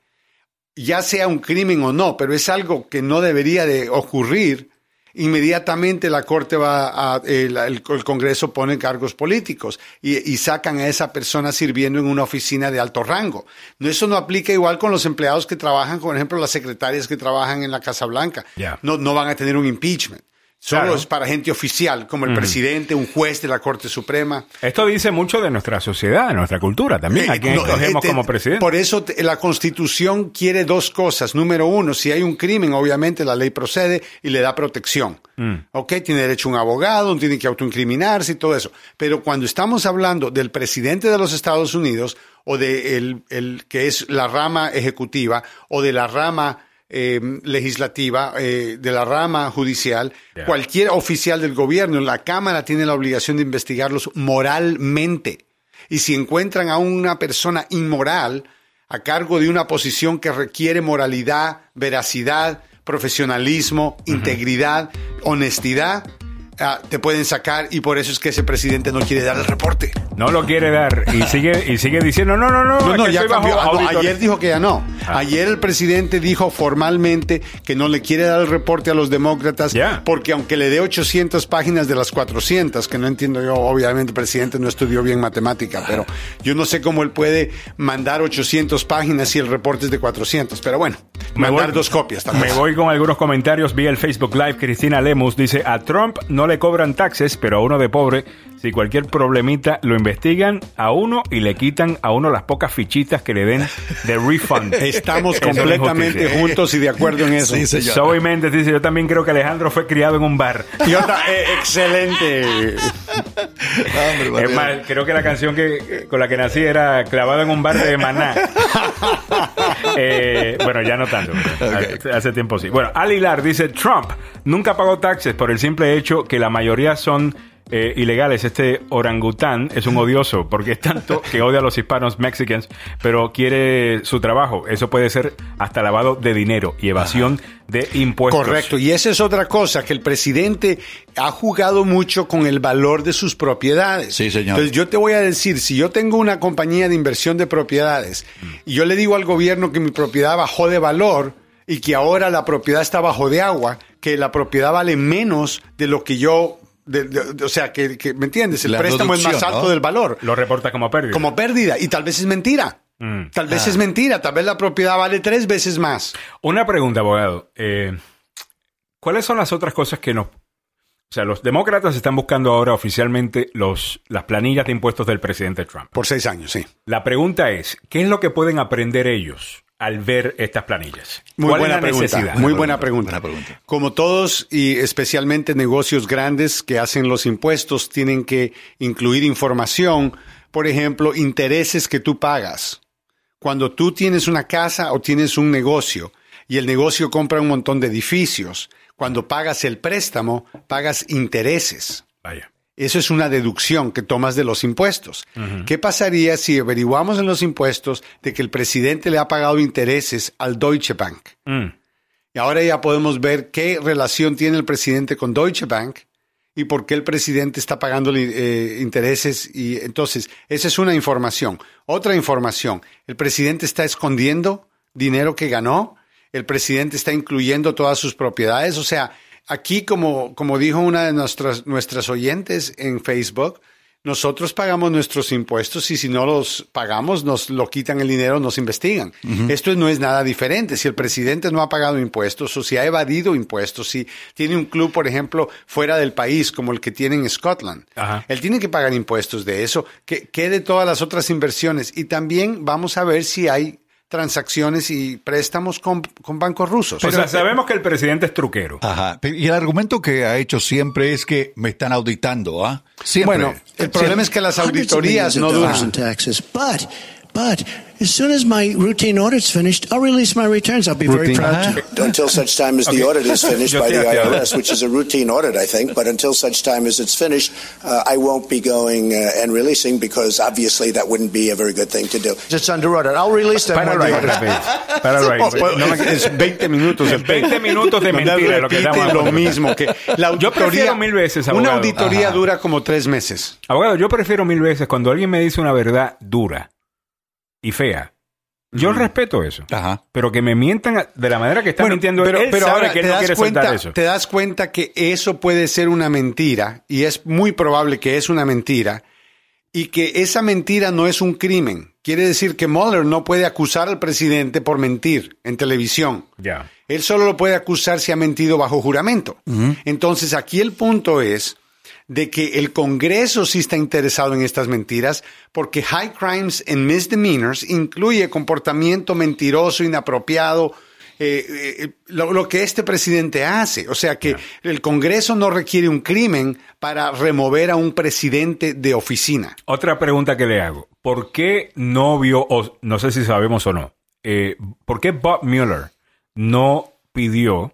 ya sea un crimen o no, pero es algo que no debería de ocurrir, inmediatamente la Corte va a, el, el, Congreso pone cargos políticos y, y, sacan a esa persona sirviendo en una oficina de alto rango. Eso no aplica igual con los empleados que trabajan, por ejemplo, las secretarias que trabajan en la Casa Blanca. Yeah. No, no van a tener un impeachment. Solo Claro. es para gente oficial, como el Mm. presidente, un juez de la Corte Suprema. Esto dice mucho de nuestra sociedad, de nuestra cultura también. Eh, ¿A quién no, escogemos eh, como te- presidente? Por eso te- la Constitución quiere dos cosas. Número uno, si hay un crimen, obviamente la ley procede y le da protección. Mm. ¿Ok? Tiene derecho a un abogado, tiene que autoincriminarse y todo eso. Pero cuando estamos hablando del presidente de los Estados Unidos o de el, el que es la rama ejecutiva o de la rama eh, legislativa, eh, de la rama judicial, cualquier oficial del gobierno, la Cámara tiene la obligación de investigarlos moralmente. Y si encuentran a una persona inmoral a cargo de una posición que requiere moralidad, veracidad, profesionalismo, integridad, honestidad, ah, te pueden sacar y por eso es que ese presidente no quiere dar el reporte. No lo quiere dar y sigue y sigue diciendo no no no No, ya bajo cambió. Ah, no, auditoría". ayer dijo que ya no. Ah. Ayer el presidente dijo formalmente que no le quiere dar el reporte a los demócratas Ya. porque aunque le dé 800 páginas de las 400, que no entiendo yo, obviamente el presidente no estudió bien matemática, pero yo no sé cómo él puede mandar 800 páginas si el reporte es de 400. Pero bueno, Me mandar voy- dos copias también. Me voy con algunos comentarios vía el Facebook Live. Cristina Lemus dice, a Trump no le cobran taxes, pero a uno de pobre, si cualquier problemita lo investigan a uno y le quitan a uno las pocas fichitas que le den de refund. Estamos Eso completamente juntos y de acuerdo en eso. Sí, señor. Zoe Méndez dice, yo también creo que Alejandro fue criado en un bar. Y otra, eh, excelente. Hombre, Es más, creo que la canción que con la que nací era Clavado en un bar de Maná. Eh, bueno, ya no tanto. Hace, hace tiempo sí. Bueno, Al Hilar dice, Trump nunca pagó taxes por el simple hecho que la mayoría son eh, ilegales. Este orangután es un odioso porque es tanto que odia a los hispanos mexicans, pero quiere su trabajo. Eso puede ser hasta lavado de dinero y evasión de impuestos. Correcto, y esa es otra cosa, que el presidente ha jugado mucho con el valor de sus propiedades. Sí, señor. Entonces yo te voy a decir, si yo tengo una compañía de inversión de propiedades y yo le digo al gobierno que mi propiedad bajó de valor y que ahora la propiedad está bajo de agua, que la propiedad vale menos de lo que yo... de- de- de- o sea, que, que, ¿me entiendes? El La préstamo es más alto ¿no? del valor. Lo reporta como pérdida. Como pérdida. Y tal vez es mentira. Mm. Tal vez es mentira. Tal vez la propiedad vale tres veces más. Una pregunta, abogado. Eh, ¿Cuáles son las otras cosas que nos... O sea, los demócratas están buscando ahora oficialmente los, las planillas de impuestos del presidente Trump. Por seis años, sí. La pregunta es, ¿qué es lo que pueden aprender ellos al ver estas planillas? Muy ¿Cuál buena es pregunta. Muy buena pregunta. buena pregunta. Como todos y especialmente negocios grandes que hacen los impuestos tienen que incluir información, por ejemplo, intereses que tú pagas. Cuando tú tienes una casa o tienes un negocio y el negocio compra un montón de edificios, cuando pagas el préstamo, pagas intereses. Vaya. Eso es una deducción que tomas de los impuestos. ¿Qué pasaría si averiguamos en los impuestos de que el presidente le ha pagado intereses al Deutsche Bank? Mm. Y ahora ya podemos ver qué relación tiene el presidente con Deutsche Bank y por qué el presidente está pagando eh, intereses. Y entonces, esa es una información. Otra información, el presidente está escondiendo dinero que ganó, el presidente está incluyendo todas sus propiedades. O sea, aquí, como, como dijo una de nuestras, nuestras oyentes en Facebook, nosotros pagamos nuestros impuestos y si no los pagamos, nos lo quitan el dinero, nos investigan. Esto no es nada diferente. Si el presidente no ha pagado impuestos o si ha evadido impuestos, si tiene un club, por ejemplo, fuera del país, como el que tiene en Scotland, Ajá. él tiene que pagar impuestos de eso. ¿Qué, qué de todas las otras inversiones? Y también vamos a ver si hay transacciones y préstamos con, con bancos rusos. o sea, sabemos que el presidente es truquero. Ajá. Y el argumento que ha hecho siempre es que me están auditando, ¿ah? Siempre. Bueno, el problema es que las auditorías no duran. In taxes, but But as soon as my routine audit's finished, I'll release my returns. I'll be Routine. very proud to. until such time as the audit is finished by the estoy aquí ahora. IRS, which is a routine audit, I think. But until such time as it's finished, uh, I won't be going uh, and releasing because obviously that wouldn't be a very good thing to do. It's under audit. I'll release them Páralo when ahí, the audit Rafael. Páralo ahí. Pues, no, es 20 minutos. Es 20 minutos de Donde mentira lo que estamos lo mismo que la Yo auditoría. prefiero mil veces, Una auditoría Ajá. dura como tres meses. Abogado, yo prefiero mil veces cuando alguien me dice una verdad dura y fea. Yo respeto eso. Ajá. Pero que me mientan de la manera que está Bueno, mintiendo pero, él pero sabe ahora que él te, no das quiere cuenta, soltar eso. te das cuenta que eso puede ser una mentira y es muy probable que es una mentira y que esa mentira no es un crimen. Quiere decir que Mueller no puede acusar al presidente por mentir en televisión. Ya. Él solo lo puede acusar si ha mentido bajo juramento. Entonces aquí el punto es de que el Congreso sí está interesado en estas mentiras porque high crimes and misdemeanors incluye comportamiento mentiroso, inapropiado, eh, eh, lo, lo que este presidente hace. O sea que el Congreso no requiere un crimen para remover a un presidente de oficina. Otra pregunta que le hago. ¿Por qué no vio, o no sé si sabemos o no, eh, por qué Bob Mueller no pidió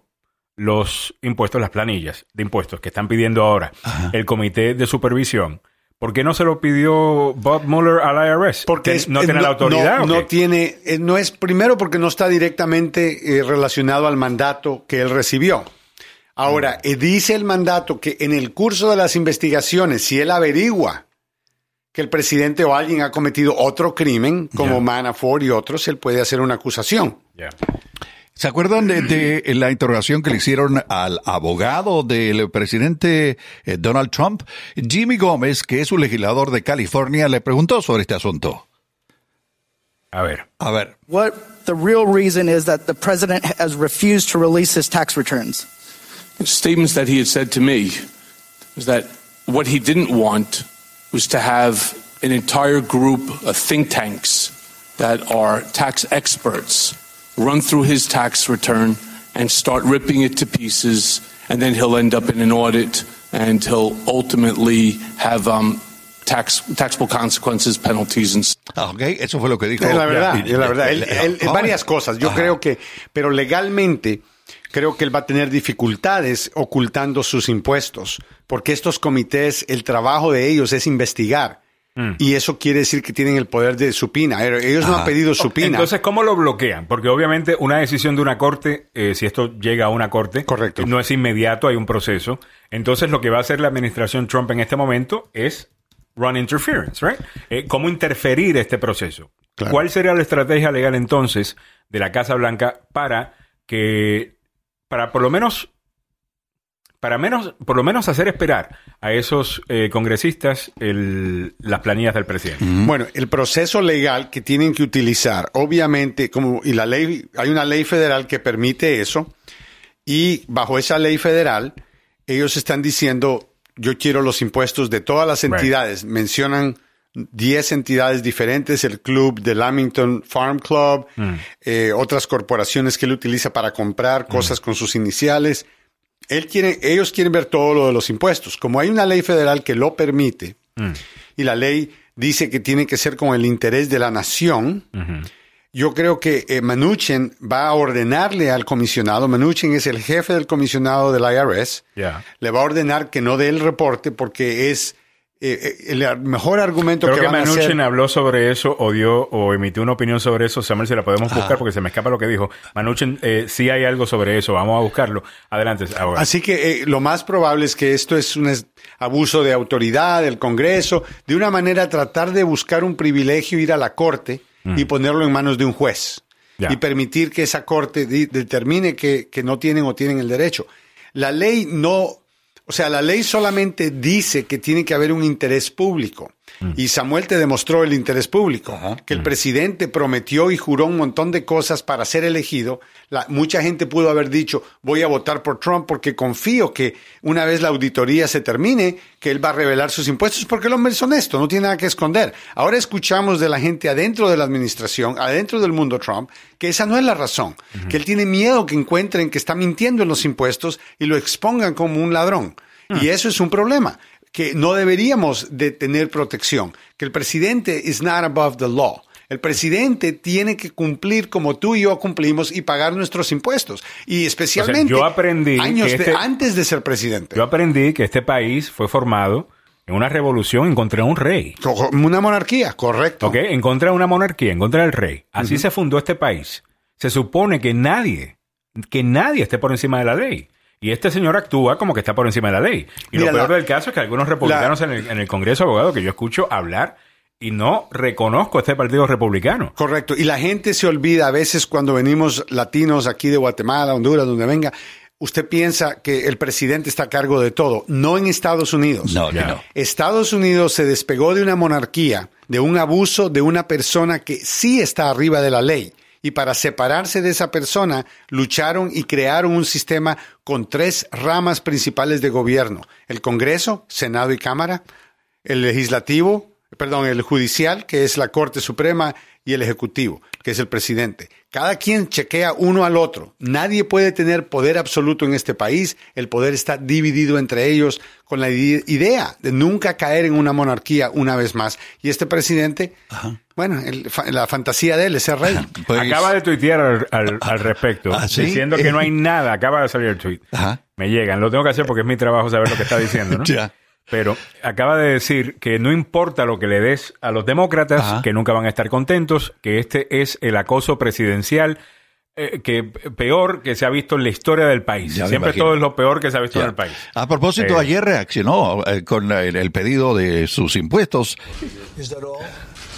los impuestos, las planillas de impuestos que están pidiendo ahora el comité de supervisión? ¿Por qué no se lo pidió Bob Mueller al IRS? Porque ¿Ten- es- no tiene la autoridad. No, tiene, eh, no es primero porque no está directamente eh, relacionado al mandato que él recibió. Ahora, Mm. eh, dice el mandato que en el curso de las investigaciones, si él averigua que el presidente o alguien ha cometido otro crimen, como Ya. Manafort y otros, él puede hacer una acusación. ¿Se acuerdan de, de la interrogación que le hicieron al abogado del presidente eh, Donald Trump? Jimmy Gómez, que es un legislador de California, le preguntó sobre este asunto. A ver. A ver, What the real reason is that the president has refused to release his tax returns. statements that he had said to me was that what he didn't want was to have an entire group of think tanks that are tax experts run through his tax return and start ripping it to pieces, and then he'll end up in an audit and he'll ultimately have um, tax taxable consequences, penalties, and ah, ok, eso fue lo que dijo. Es la verdad, es la verdad. Él- él- varias cosas. Yo Ajá. creo que, pero legalmente, creo que él va a tener dificultades ocultando sus impuestos, porque estos comités, el trabajo de ellos es investigar. Y eso quiere decir que tienen el poder de supina. Ellos no han pedido supina. Entonces, ¿cómo lo bloquean? Porque obviamente una decisión de una corte, eh, si esto llega a una corte, Correcto. no es inmediato, hay un proceso. Entonces, lo que va a hacer la administración Trump en este momento es run interference, right? Eh, ¿Cómo interferir este proceso? Claro. ¿Cuál sería la estrategia legal entonces de la Casa Blanca para que, para por lo menos para menos, por lo menos hacer esperar a esos eh, congresistas el- las planillas del presidente. Bueno, el proceso legal que tienen que utilizar, obviamente, como y la ley, hay una ley federal que permite eso, y bajo esa ley federal, ellos están diciendo, yo quiero los impuestos de todas las Right. entidades. Mencionan 10 entidades diferentes, el club del Lamington Farm Club, eh, otras corporaciones que él utiliza para comprar cosas con sus iniciales. Él quiere, ellos quieren ver todo lo de los impuestos. Como hay una ley federal que lo permite, y la ley dice que tiene que ser con el interés de la nación, yo creo que eh, Mnuchin va a ordenarle al comisionado, Mnuchin es el jefe del comisionado del IRS, le va a ordenar que no dé el reporte porque es eh, eh, el mejor argumento Creo que, que van a Manuchin hacer. habló sobre eso o dio o emitió una opinión sobre eso. Samuel, si la podemos buscar porque se me escapa lo que dijo. Manuchin, eh, sí hay algo sobre eso. Vamos a buscarlo. Adelante. abogado. Así que eh, lo más probable es que esto es un abuso de autoridad del Congreso, de una manera tratar de buscar un privilegio, ir a la corte y ponerlo en manos de un juez Ya. y permitir que esa corte determine que, que no tienen o tienen el derecho. La ley no, o sea, la ley solamente dice que tiene que haber un interés público. Y Samuel te demostró el interés público, que el presidente prometió y juró un montón de cosas para ser elegido. La- mucha gente pudo haber dicho, voy a votar por Trump porque confío que una vez la auditoría se termine, que él va a revelar sus impuestos porque el hombre es honesto, no tiene nada que esconder. Ahora escuchamos de la gente adentro de la administración, adentro del mundo Trump, que esa no es la razón, que él tiene miedo que encuentren que está mintiendo en los impuestos y lo expongan como un ladrón. Y eso es un problema que no deberíamos de tener protección, que el presidente is not above the law. El presidente tiene que cumplir como tú y yo cumplimos y pagar nuestros impuestos. Y especialmente yo aprendí años de- este- antes de ser presidente. Yo aprendí que este país fue formado en una revolución en contra de un rey. Una monarquía, correcto. ¿Ok? En contra de una monarquía, en contra del rey. Así se fundó este país. Se supone que nadie, que nadie esté por encima de la ley. Y este señor actúa como que está por encima de la ley. Y Mira, lo peor la- del caso es que algunos republicanos en, el, en el Congreso de Abogados que yo escucho hablar y no reconozco este partido republicano. Correcto. Y la gente se olvida a veces cuando venimos latinos aquí de Guatemala, Honduras, donde venga. Usted piensa que el presidente está a cargo de todo. No en Estados Unidos. No, Ya. no. Estados Unidos se despegó de una monarquía, de un abuso de una persona que sí está arriba de la ley. Y para separarse de esa persona, lucharon y crearon un sistema con tres ramas principales de gobierno. El Congreso, Senado y Cámara, el legislativo, perdón, el judicial, que es la Corte Suprema, y el ejecutivo, que es el presidente. Cada quien chequea uno al otro. Nadie puede tener poder absoluto en este país. El poder está dividido entre ellos con la ide- idea de nunca caer en una monarquía una vez más. Y este presidente, bueno, el- fa- la fantasía de él es ser rey. Pues- Acaba de tuitear al, al- al respecto, Ah, ¿sí? diciendo que no hay nada. Acaba de salir el tweet. Ajá. Me llegan. Lo tengo que hacer porque es mi trabajo saber lo que está diciendo, ¿no? Ya. Pero acaba de decir que no importa lo que le des a los demócratas, Ajá. que nunca van a estar contentos, que este es el acoso presidencial eh, que peor que se ha visto en la historia del país. Ya Siempre todo es lo peor que se ha visto Ya. en el país. A propósito, Eh, ayer reaccionó eh, con el, el pedido de sus impuestos.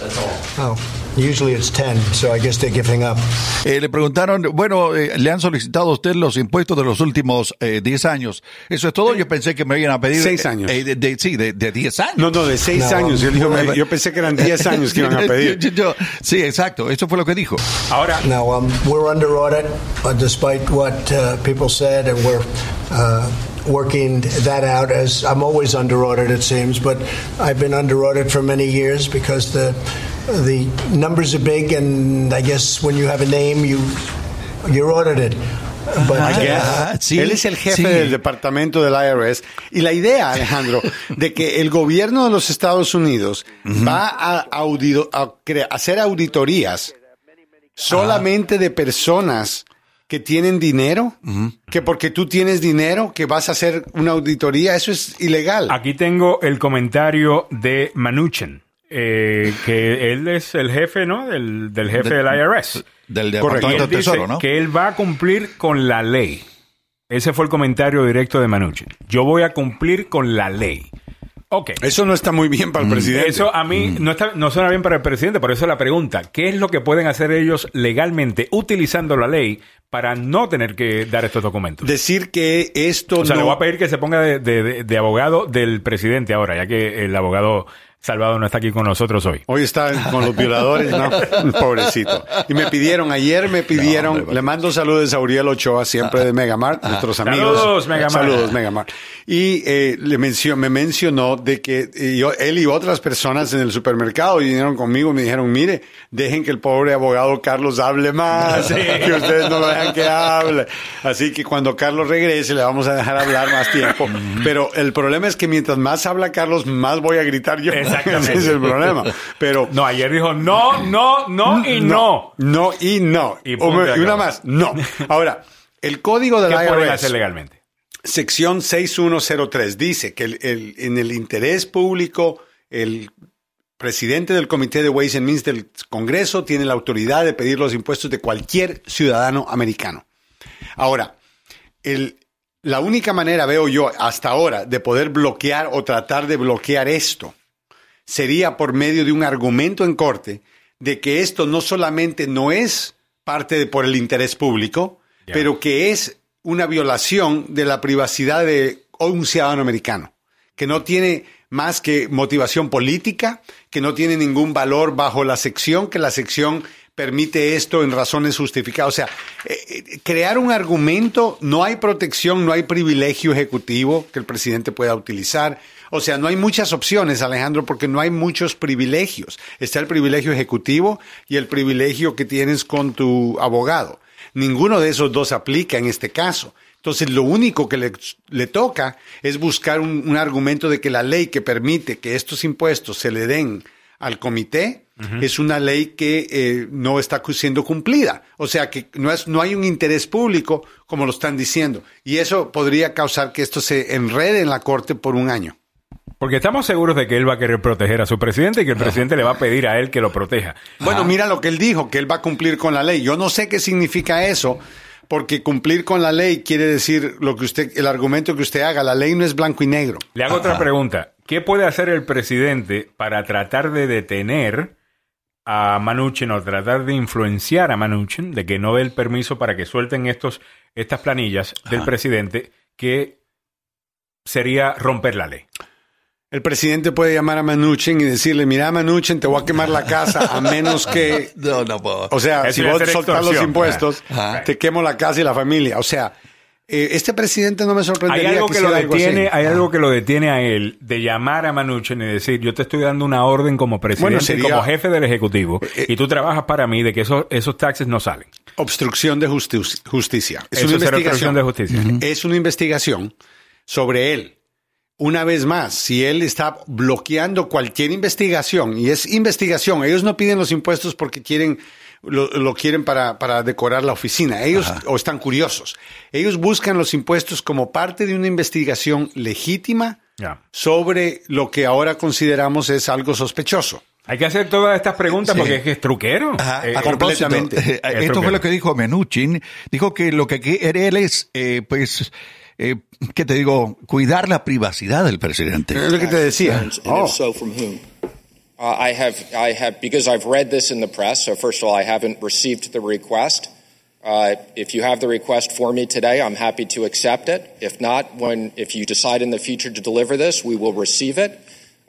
Is that all? That's all. Oh, usually it's 10, so I guess they're giving up. Eh, le preguntaron, bueno, eh, le han solicitado a usted los impuestos de los últimos eh, 10 años. ¿Eso es todo? Yo pensé que me iban a pedir... Seis años. eh, de, de- sí, de, de 10 años. No, no, de seis No, años. Yo, dijo, well, yo pensé que eran diez años que iban a pedir. Yo- yo- sí, exacto. Eso fue lo que dijo. Ahora, Now, um, we're under audit, uh, despite what uh, people said, and we're uh, working that out. As I'm always under audit, it seems, but I've been under audit for many years because the the numbers are big, and I guess when you have a name, you you're audited. But I uh, guess. Sí, Él es el jefe sí. del departamento del IRS. Y la idea, Alejandro, de que el gobierno de los Estados Unidos va a, audido- a hacer auditorías solamente de personas que tienen dinero, que porque tú tienes dinero, que vas a hacer una auditoría, eso es ilegal. aquí tengo el comentario de Manuchin, eh, que él es el jefe, ¿no? Del, del jefe del IRS. Del Departamento del Tesoro, ¿no? que él va a cumplir con la ley. Ese fue el comentario directo de Manuchin. Yo voy a cumplir con la ley. Ok. Eso no está muy bien para el presidente. Eso a mí no, está, no suena bien para el presidente, por eso la pregunta, ¿qué es lo que pueden hacer ellos legalmente utilizando la ley para no tener que dar estos documentos? Decir que esto o sea, no... le voy a pedir que se ponga de, de- de- de abogado del presidente ahora, ya que el abogado Salvador no está aquí con nosotros hoy. Hoy está con los violadores, ¿no? Pobrecito. Y me pidieron, ayer me pidieron, No, hombre, le mando saludos a Uriel Ochoa, siempre de Megamart, nuestros amigos. Saludos, Megamart. Saludos, Megamart. Y eh, le mencio- me mencionó de que eh, yo- él y otras personas en el supermercado vinieron conmigo y me dijeron, mire, dejen que el pobre abogado Carlos hable más, que ustedes no lo dejan que hable. Así que cuando Carlos regrese le vamos a dejar hablar más tiempo. Pero el problema es que mientras más habla Carlos, más voy a gritar yo. Exactamente. Ese es el problema. Pero No, ayer dijo no, no, no y no. no y no. Y O una más, no. Ahora, el código de ¿Qué la pueden IRS, hacer legalmente? sección 6103, dice que el- el- en el interés público, el presidente del Comité de Ways and Means del Congreso tiene la autoridad de pedir los impuestos de cualquier ciudadano americano. Ahora, el- la única manera, veo yo, hasta ahora, de poder bloquear o tratar de bloquear esto sería por medio de un argumento en corte de que esto no solamente no es parte de por el interés público, Ya. pero que es una violación de la privacidad de un ciudadano americano, que no tiene más que motivación política, que no tiene ningún valor bajo la sección, que la sección permite esto en razones justificadas. O sea, eh, eh, crear un argumento, no hay protección, no hay privilegio ejecutivo que el presidente pueda utilizar. O sea, no hay muchas opciones, Alejandro, porque no hay muchos privilegios. Está el privilegio ejecutivo y el privilegio que tienes con tu abogado. Ninguno de esos dos aplica en este caso. Entonces, lo único que le, le toca es buscar un, un argumento de que la ley que permite que estos impuestos se le den al comité, es una ley que eh, no está siendo cumplida. O sea que no, es, no hay un interés público como lo están diciendo. Y eso podría causar que esto se enrede en la corte por un año. Porque estamos seguros de que él va a querer proteger a su presidente y que el presidente le va a pedir a él que lo proteja. Bueno, mira lo que él dijo, que él va a cumplir con la ley. Yo no sé qué significa eso, porque cumplir con la ley quiere decir lo que usted, el argumento que usted haga. La ley no es blanco y negro. Le hago otra pregunta. ¿Qué puede hacer el presidente para tratar de detener a Manuchin o tratar de influenciar a Manuchin de que no dé el permiso para que suelten estos, estas planillas del presidente que sería romper la ley? El presidente puede llamar a Manuchin y decirle, mira Manuchin, te voy a quemar la casa a menos que... No, no puedo. O sea, si vos soltás los impuestos, Ajá. te quemo la casa y la familia. O sea, eh, este presidente no me Hay sorprendería algo que lo algo detiene, hay algo que lo detiene a él de llamar a Manuchin y decir, yo te estoy dando una orden como presidente, Bueno, sería- como jefe del ejecutivo, Eh, y tú trabajas para mí de que esos, esos taxes no salen. Obstrucción de justi- justicia. Es Eso una investigación obstrucción de justicia. Es una investigación sobre él. Una vez más, si él está bloqueando cualquier investigación, y es investigación, ellos no piden los impuestos porque quieren, lo, lo quieren para, para decorar la oficina, ellos o están curiosos. Ellos buscan los impuestos como parte de una investigación legítima sobre lo que ahora consideramos es algo sospechoso. Hay que hacer todas estas preguntas Sí. porque es que es truquero. Ajá, Eh, a propósito, completamente. eh, Es esto fue lo que dijo Menuchin. Dijo que lo que quiere él es, eh, pues, eh, ¿qué te digo? Cuidar la privacidad del presidente. Es lo que te decía. Oh. Uh, I have, I have, because I've read this in the press. So first of all, I haven't received the request. Uh, if you have the request for me today, I'm happy to accept it. If not, when if you decide in the future to deliver this, we will receive it.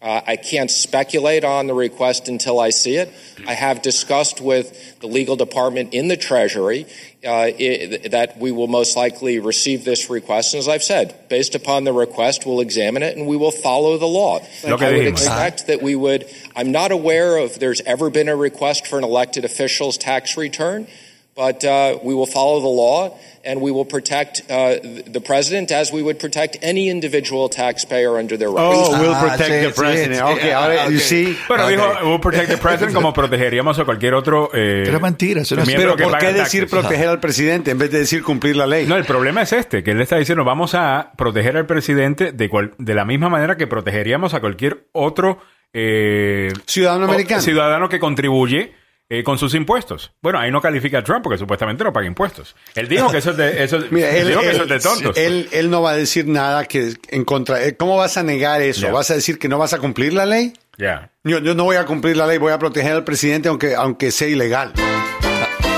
Uh, I can't speculate on the request until I see it. I have discussed with the legal department in the Treasury uh, i that we will most likely receive this request. And as I've said, based upon the request, we'll examine it and we will follow the law. Que I would expect that we would. I'm not aware of there's ever been a request for an elected official's tax return, but uh, we will follow the law and we will protect uh, th- the president as we would protect any individual taxpayer under their rights. Oh, we'll Ah, protect sí, the sí, president. sí. okay, Ah, ahora, you see. Bueno, Ok. dijo, we'll protect the president como protegeríamos a cualquier otro... Eh, Pero mentira, eso no es- Pero ¿por qué decir taxes. proteger al presidente en vez de decir cumplir la ley? No, el problema es este, que él está diciendo vamos a proteger al presidente de, cual- de la misma manera que protegeríamos a cualquier otro eh, Ciudadano o- americano. ciudadano que contribuye eh, con sus impuestos. Bueno, ahí no califica a Trump porque supuestamente no paga impuestos. Él dijo que eso es de, eso, Mira, él, dijo que él- eso es de tontos. él- él no va a decir nada que en contra. eh, ¿Cómo vas a negar eso? ¿Vas a decir que no vas a cumplir la ley? Ya. Yo, yo no voy a cumplir la ley, voy a proteger al presidente aunque, aunque sea ilegal.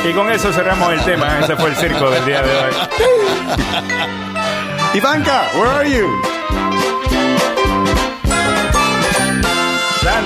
Y con eso cerramos el tema. Ese fue el circo del día de hoy. Ivanka, where are you?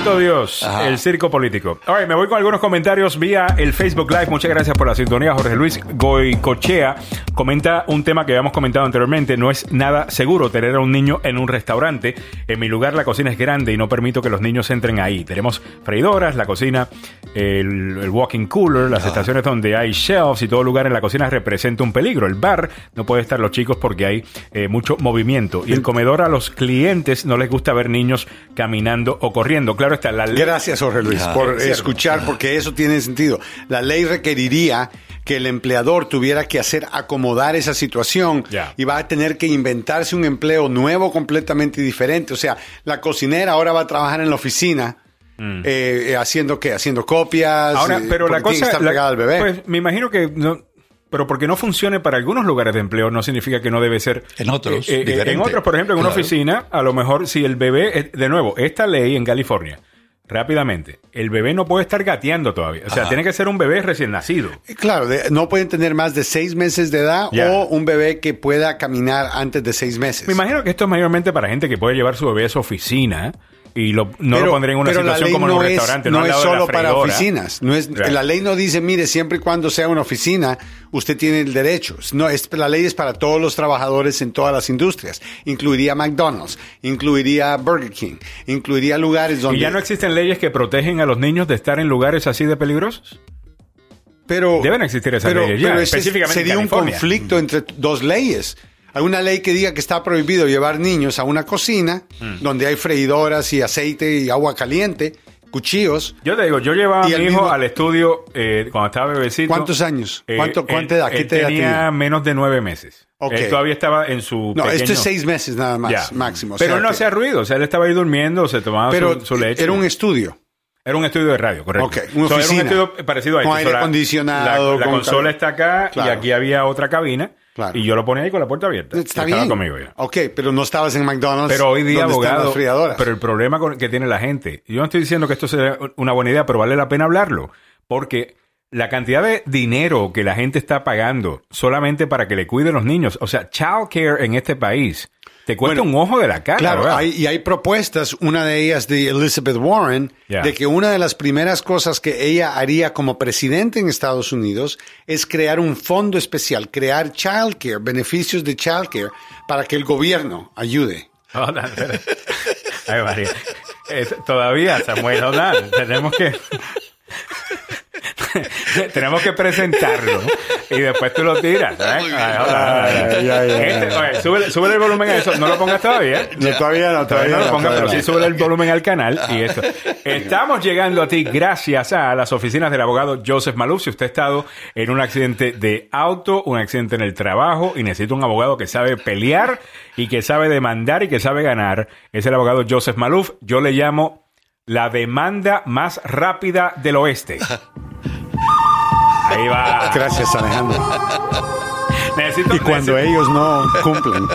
Santo Dios, el circo político. All right, me voy con algunos comentarios vía el Facebook Live. Muchas gracias por la sintonía. Jorge Luis Goicochea comenta un tema que habíamos comentado anteriormente. No es nada seguro tener a un niño en un restaurante. En mi lugar la cocina es grande y no permito que los niños entren ahí. Tenemos freidoras, la cocina, el, el walking cooler, las estaciones donde hay shelves y todo lugar en la cocina representa un peligro. El bar no puede estar los chicos porque hay eh, mucho movimiento. Y el comedor a los clientes no les gusta ver niños caminando o corriendo. Claro está, la ley Gracias, Jorge Luis, Ah, por es escuchar, porque eso tiene sentido. La ley requeriría que el empleador tuviera que hacer acomodar esa situación y va a tener que inventarse un empleo nuevo completamente diferente. O sea, la cocinera ahora va a trabajar en la oficina. eh, eh, haciendo qué, haciendo copias. Mm. Ahora, eh, pero la cosa. la- al bebé. Pues me imagino que. No, pero porque no funcione para algunos lugares de empleo no significa que no debe ser. En otros, Eh, eh, en otros, por ejemplo, en una Claro. oficina, a lo mejor si el bebé. eh, De nuevo, esta ley en California, rápidamente, el bebé no puede estar gateando todavía. O sea, Ajá. tiene que ser un bebé recién nacido. Claro, de- no pueden tener más de seis meses de edad o un bebé que pueda caminar antes de seis meses. Me imagino que esto es mayormente para gente que puede llevar su bebé a su oficina y lo, no lo pondría en una situación como en un no es- restaurante. No, al es solo para oficinas. No es, Right. La ley no dice, mire, siempre y cuando sea una oficina, usted tiene el derecho. No, es, la ley es para todos los trabajadores en todas las industrias. Incluiría McDonald's, incluiría Burger King, incluiría lugares donde... ¿Y ya no existen leyes que protegen a los niños de estar en lugares así de peligrosos? pero, Deben existir esas pero, leyes ya, pero específicamente en sería un California. conflicto entre dos leyes. Hay una ley que diga que está prohibido llevar niños a una cocina Mm. donde hay freidoras y aceite y agua caliente, cuchillos. Yo te digo, yo llevaba a mi hijo mismo- al estudio eh, cuando estaba bebecito. ¿Cuántos años? Eh, ¿Cuánto- él- cuánta edad? ¿Qué él te tenía tenía? menos de nueve meses. Ok. Él todavía estaba en su No, pequeño... esto es seis meses nada más, Ya. máximo. Pero él no que- hacía ruido, o sea, él estaba ahí durmiendo, se tomaba Pero su, su leche. era un estudio. Era un estudio de radio, correcto. Ok, una So, era oficina. un estudio parecido a Con esto. aire So, la- acondicionado, La, la con consola está acá Claro. y aquí había otra cabina. Claro. Y yo lo ponía ahí con la puerta abierta. Está Estaba bien. conmigo ya. Ok, pero no estabas en McDonald's. Pero hoy día, abogado, pero el problema con- que tiene la gente, yo no estoy diciendo que esto sea una buena idea, pero vale la pena hablarlo, porque la cantidad de dinero que la gente está pagando solamente para que le cuiden los niños, o sea, child care en este país, te cuesta Bueno, un ojo de la cara. Claro, hay, y hay propuestas, una de ellas de Elizabeth Warren, de que una de las primeras cosas que ella haría como presidente en Estados Unidos es crear un fondo especial, crear childcare, beneficios de childcare, para que el gobierno ayude. On, espera. Ay, María. Todavía, Samuel, hold on. Tenemos que. Tenemos que presentarlo y después tú lo tiras. ¿eh? Este, ya. oye, súbele, súbele el volumen a eso. No lo pongas todavía. No, todavía no, Todavía no lo pongas, pero sí todavía sube el volumen al canal y esto. Estamos llegando a ti gracias a las oficinas del abogado Joseph Maluf. Si usted ha estado en un accidente de auto, un accidente en el trabajo y necesita un abogado que sabe pelear y que sabe demandar y que sabe ganar, es el abogado Joseph Maluf. Yo le llamo la demanda más rápida del oeste. Ahí va. Gracias, Alejandro. Necesito, Y cuando necesito- ellos no cumplen,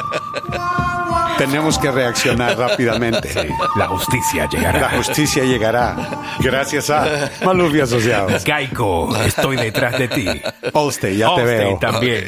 tenemos que reaccionar rápidamente. la justicia llegará. La justicia llegará. Gracias a Maluf y Asociados. Geico, estoy detrás de ti. Allstate, ya te veo. también.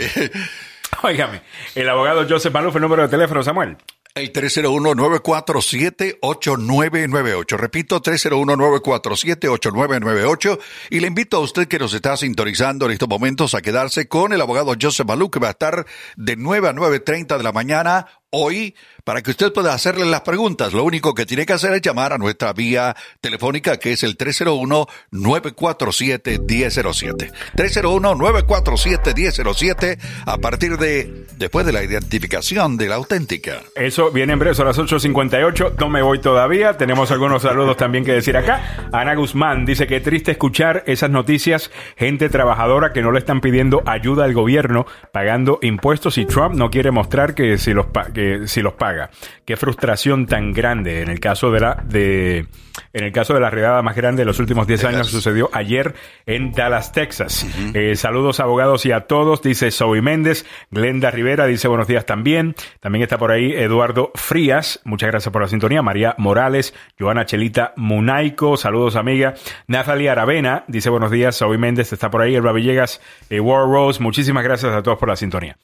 Óigame, el abogado Joseph Maluf, el número de teléfono, Samuel. El 301-947-8998. Repito, 301-947-8998. Y le invito a usted que nos está sintonizando en estos momentos a quedarse con el abogado Joseph Malou, que va a estar de 9 a 9.30 de la mañana hoy para que usted pueda hacerle las preguntas. Lo único que tiene que hacer es llamar a nuestra vía telefónica que es el 301-947-1007. 301-947-1007 a partir de después de la identificación de la auténtica. Eso viene en breve, son las 8.58. No me voy todavía. Tenemos algunos saludos también que decir acá. Ana Guzmán dice que triste escuchar esas noticias. Gente trabajadora que no le están pidiendo ayuda al gobierno pagando impuestos y Trump no quiere mostrar que si los, pa- que si los paga. Qué frustración tan grande en el caso de la de en el caso de la redada más grande de los últimos 10 años sucedió ayer en Dallas, Texas. Eh, saludos abogados y a todos, dice Zoe Méndez. Glenda Rivera dice buenos días también. También está por ahí Eduardo Frías. Muchas gracias por la sintonía. María Morales, Joana Chelita Munaico. Saludos amiga. Nathalie Aravena dice buenos días. Zoe Méndez está por ahí. Elba Villegas, eh, War Rose. Muchísimas gracias a todos por la sintonía.